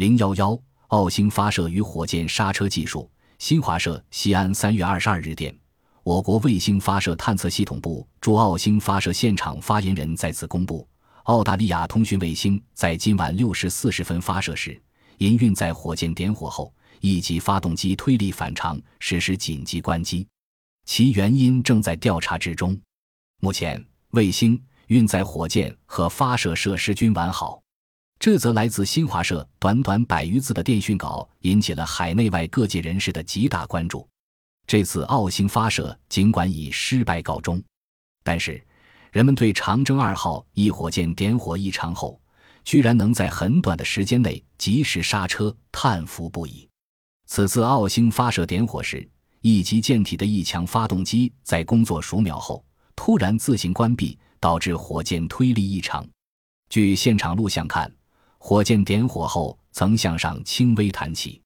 零幺幺，澳星发射与火箭刹车技术。新华社西安三月二十二日电，我国卫星发射探测系统部驻澳星发射现场发言人在此公布，澳大利亚通讯卫星在今晚六时四十分发射时，因运载火箭点火后，一级发动机推力反常，实施紧急关机，其原因正在调查之中。目前，卫星运载火箭和发射设施均完好。这则来自新华社短短百余字的电讯稿引起了海内外各界人士的极大关注。这次澳星发射尽管以失败告终，但是人们对长征二号一火箭点火异常后，居然能在很短的时间内及时刹车，叹服不已。此次澳星发射点火时，一级舰体的一强发动机在工作数秒后突然自行关闭，导致火箭推力异常。据现场录像看。火箭点火后曾向上轻微弹起，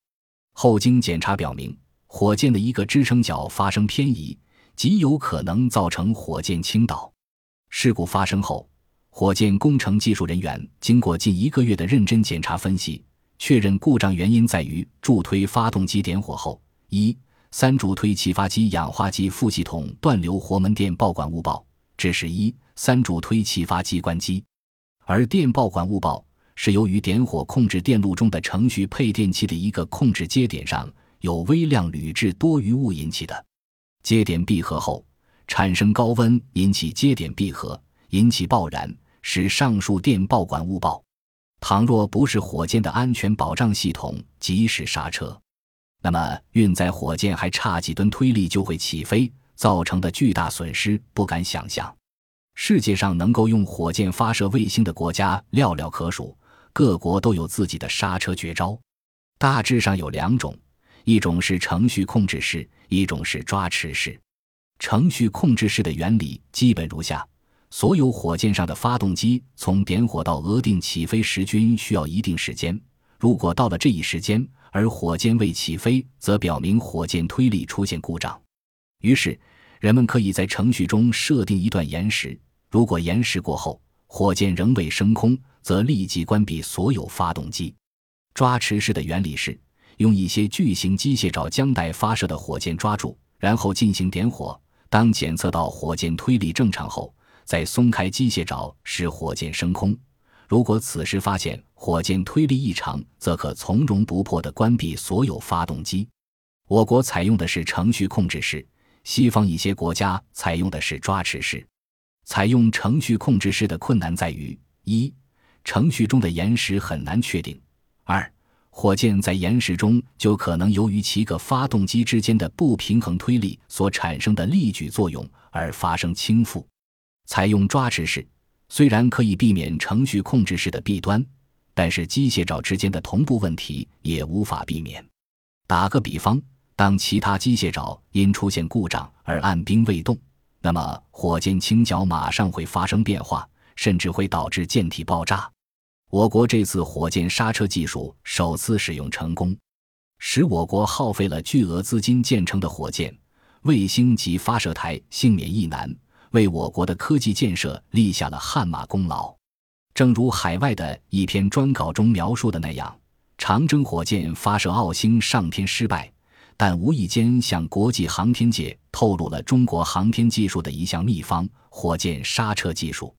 后经检查表明，火箭的一个支撑角发生偏移，极有可能造成火箭倾倒。事故发生后，火箭工程技术人员经过近一个月的认真检查分析，确认故障原因在于助推发动机点火后，一三助推气发机氧化剂副系统断流活门电报管误报，致使一三助推气发机关机，而电报管误报。是由于点火控制电路中的程序配电器的一个控制接点上有微量铝制多余物引起的。接点闭合后产生高温，引起接点闭合，引起爆燃，使上述电爆管误爆。倘若不是火箭的安全保障系统及时刹车，那么运载火箭还差几吨推力就会起飞，造成的巨大损失不敢想象。世界上能够用火箭发射卫星的国家寥寥可数。各国都有自己的刹车绝招，大致上有两种，一种是程序控制式，一种是抓持式。程序控制式的原理基本如下：所有火箭上的发动机从点火到额定起飞时均需要一定时间，如果到了这一时间而火箭未起飞，则表明火箭推力出现故障。于是，人们可以在程序中设定一段延时，如果延时过后，火箭仍未升空。则立即关闭所有发动机。抓持式的原理是用一些巨型机械爪将待发射的火箭抓住，然后进行点火。当检测到火箭推力正常后，再松开机械爪，使火箭升空。如果此时发现火箭推力异常，则可从容不迫地关闭所有发动机。我国采用的是程序控制式，西方一些国家采用的是抓持式。采用程序控制式的困难在于一。程序中的延时很难确定。二，火箭在延时中就可能由于其个发动机之间的不平衡推力所产生的力矩作用而发生倾覆。采用抓持式，虽然可以避免程序控制式的弊端，但是机械爪之间的同步问题也无法避免。打个比方，当其他机械爪因出现故障而按兵未动，那么火箭倾角马上会发生变化，甚至会导致舰体爆炸。我国这次火箭刹车技术首次使用成功，使我国耗费了巨额资金建成的火箭、卫星及发射台幸免一难，为我国的科技建设立下了汗马功劳。正如海外的一篇专稿中描述的那样，长征火箭发射澳星上天失败，但无意间向国际航天界透露了中国航天技术的一项秘方——火箭刹车技术。